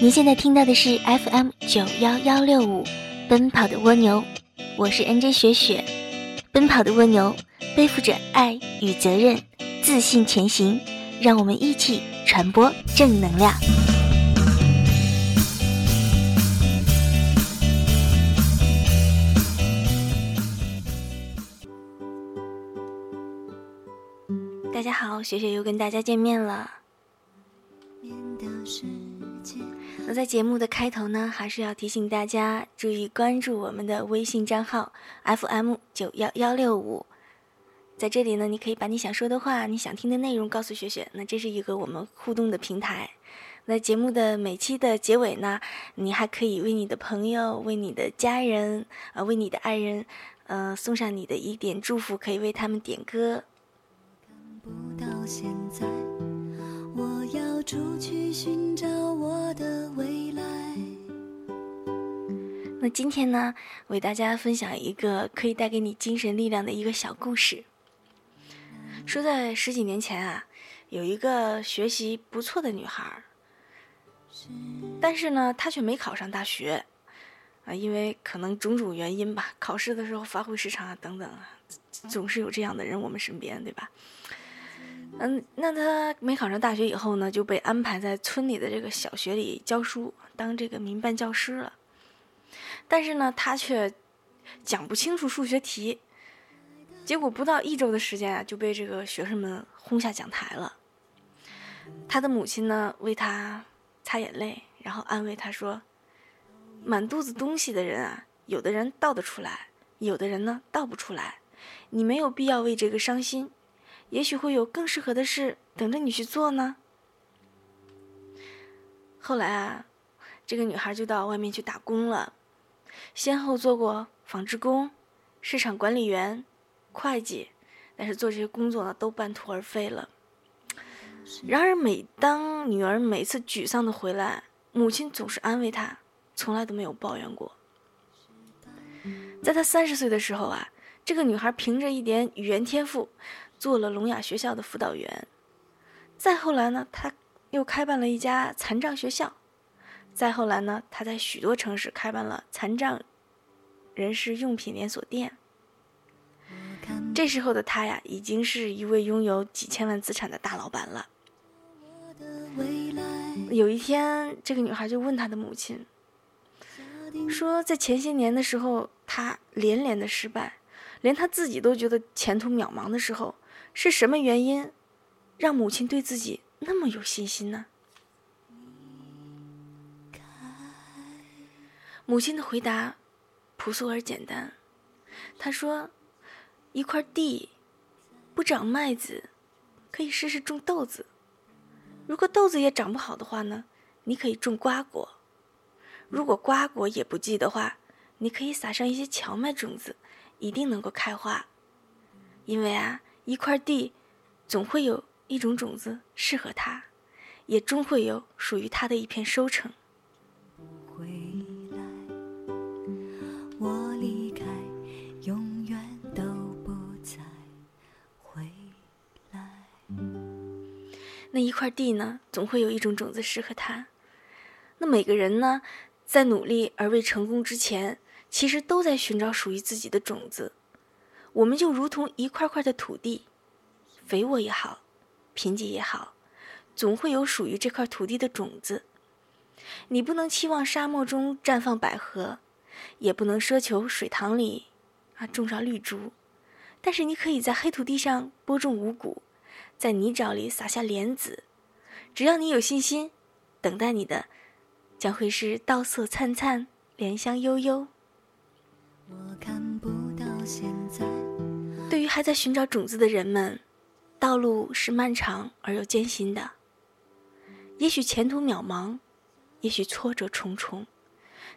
您现在听到的是 FM 九幺幺六五，奔跑的蜗牛，我是 NJ 雪雪。奔跑的蜗牛背负着爱与责任，自信前行，让我们一起传播正能量。大家好，雪雪又跟大家见面了。那在节目的开头呢，还是要提醒大家注意关注我们的微信账号 FM 九幺幺六五。在这里呢，你可以把你想说的话、你想听的内容告诉雪雪。那这是一个我们互动的平台。那节目的每期的结尾呢，你还可以为你的朋友、为你的家人、呃，为你的爱人，呃，送上你的一点祝福，可以为他们点歌。到现在，我要出去寻找我的那今天呢，为大家分享一个可以带给你精神力量的一个小故事。说在十几年前啊，有一个学习不错的女孩，但是呢，她却没考上大学啊，因为可能种种原因吧，考试的时候发挥失常啊，等等啊，总是有这样的人，我们身边对吧？嗯，那他没考上大学以后呢，就被安排在村里的这个小学里教书，当这个民办教师了。但是呢，他却讲不清楚数学题，结果不到一周的时间啊，就被这个学生们轰下讲台了。他的母亲呢，为他擦眼泪，然后安慰他说：“满肚子东西的人啊，有的人倒得出来，有的人呢倒不出来，你没有必要为这个伤心。”也许会有更适合的事等着你去做呢。后来啊，这个女孩就到外面去打工了，先后做过纺织工、市场管理员、会计，但是做这些工作呢都半途而废了。然而，每当女儿每次沮丧的回来，母亲总是安慰她，从来都没有抱怨过。在她三十岁的时候啊，这个女孩凭着一点语言天赋。做了聋哑学校的辅导员，再后来呢，她又开办了一家残障学校，再后来呢，他在许多城市开办了残障人士用品连锁店。这时候的他呀，已经是一位拥有几千万资产的大老板了。有一天，这个女孩就问她的母亲，说在前些年的时候，她连连的失败，连她自己都觉得前途渺茫的时候。是什么原因，让母亲对自己那么有信心呢？母亲的回答朴素而简单。她说：“一块地不长麦子，可以试试种豆子。如果豆子也长不好的话呢，你可以种瓜果。如果瓜果也不济的话，你可以撒上一些荞麦种子，一定能够开花。因为啊。”一块地，总会有一种种子适合它，也终会有属于它的一片收成。那一块地呢，总会有一种种子适合它。那每个人呢，在努力而未成功之前，其实都在寻找属于自己的种子。我们就如同一块块的土地，肥沃也好，贫瘠也好，总会有属于这块土地的种子。你不能期望沙漠中绽放百合，也不能奢求水塘里啊种上绿竹，但是你可以在黑土地上播种五谷，在泥沼里撒下莲子。只要你有信心，等待你的将会是稻色灿灿，莲香悠悠。我看不到现在。对于还在寻找种子的人们，道路是漫长而又艰辛的。也许前途渺茫，也许挫折重重，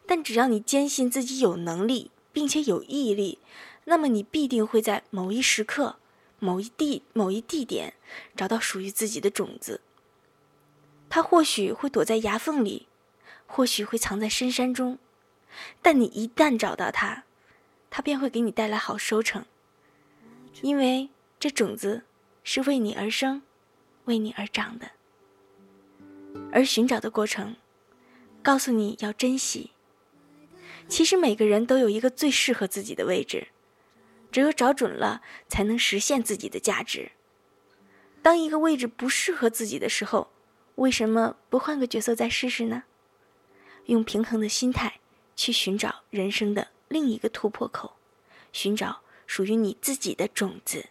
但只要你坚信自己有能力，并且有毅力，那么你必定会在某一时刻、某一地、某一地点找到属于自己的种子。它或许会躲在牙缝里，或许会藏在深山中，但你一旦找到它，它便会给你带来好收成。因为这种子是为你而生，为你而长的，而寻找的过程告诉你要珍惜。其实每个人都有一个最适合自己的位置，只有找准了，才能实现自己的价值。当一个位置不适合自己的时候，为什么不换个角色再试试呢？用平衡的心态去寻找人生的另一个突破口，寻找属于你自己的种子。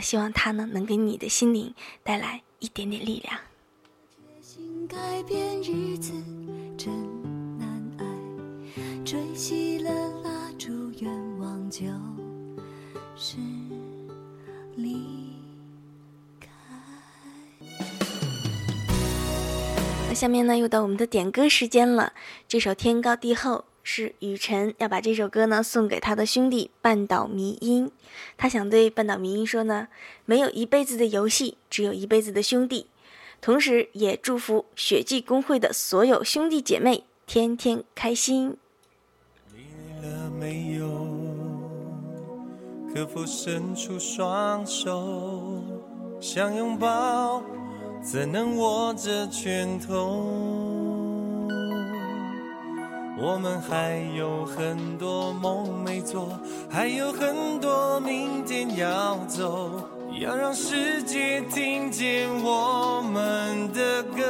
希望它呢，能给你的心灵带来一点点力量。那下面呢，又到我们的点歌时间了。这首《天高地厚》是雨辰要把这首歌呢送给他的兄弟半岛迷音，他想对半岛迷音说呢：没有一辈子的游戏，只有一辈子的兄弟。同时，也祝福雪季公会的所有兄弟姐妹天天开心。累了没有？可否伸出双手？想拥抱，怎能握着拳头？我们还有很多梦没做，还有很多明天要走。要让世界听见我们的歌，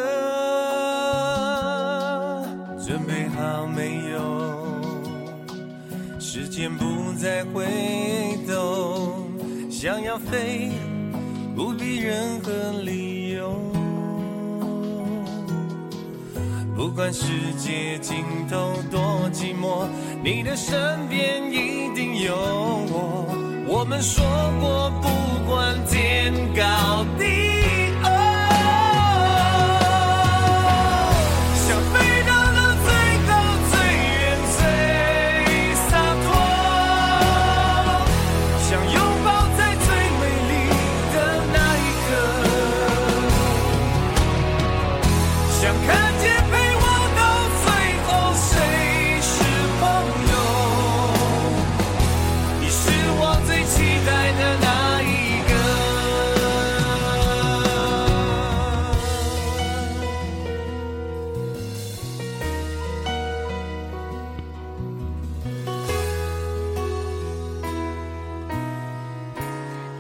准备好没有？时间不再回头，想要飞，不必任何理由。管世界尽头多寂寞，你的身边一定有我。我们说过，不管天高地。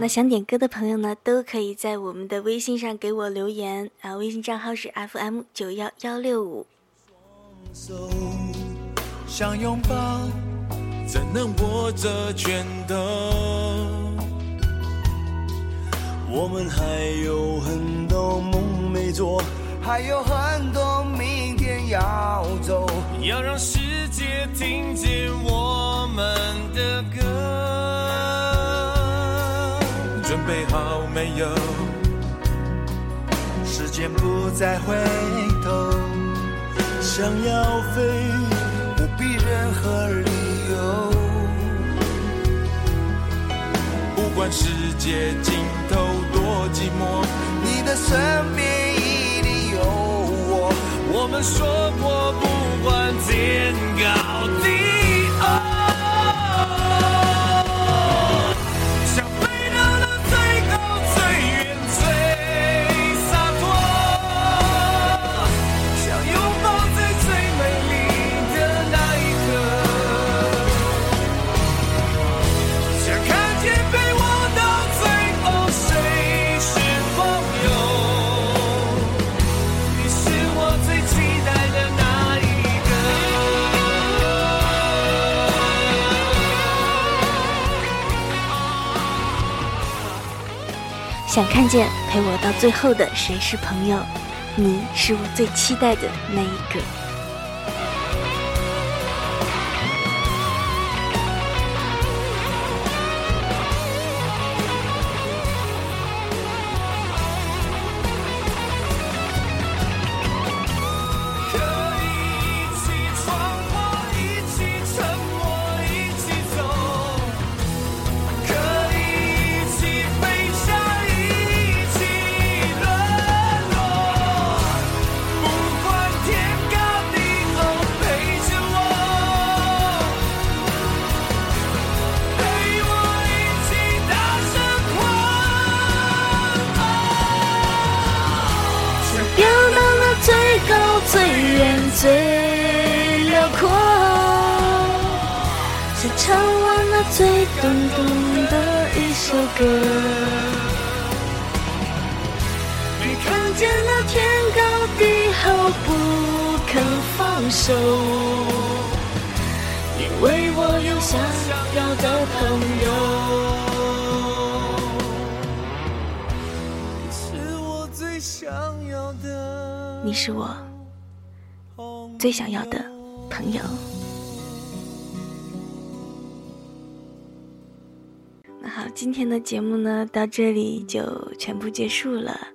想点歌的朋友呢，都可以在我们的微信上给我留言啊，微信账号是 FM 九幺幺六五。想拥抱，怎能握着拳头？我们还有很多梦没做，还有很多明天要走，要让世界听见我们的歌。准备好没有？时间不再回头，想要飞，不必任何理由。不管世界尽头多寂寞，你的身边一定有我。我们说过，不管天高地想看见陪我到最后的谁是朋友？你是我最期待的那一个。唱完那最动听的一首歌。没看见那天高地厚，不肯放手，因为我有想要的朋友。你是我最想要的。你是我。最想要的朋友。今天的节目呢，到这里就全部结束了。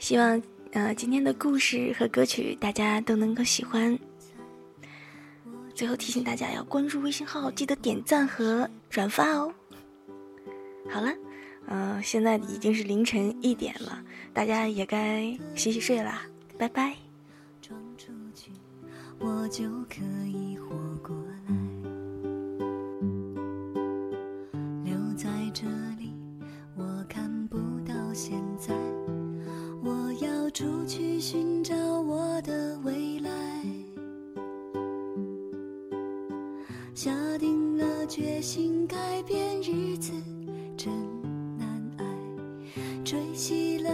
希望呃今天的故事和歌曲大家都能够喜欢。最后提醒大家要关注微信号，记得点赞和转发哦。好了，嗯，现在已经是凌晨一点了，大家也该洗洗睡啦，拜拜。我就可以现在。我要出去寻找我的未来，下定了决心改变日子真难挨，吹熄了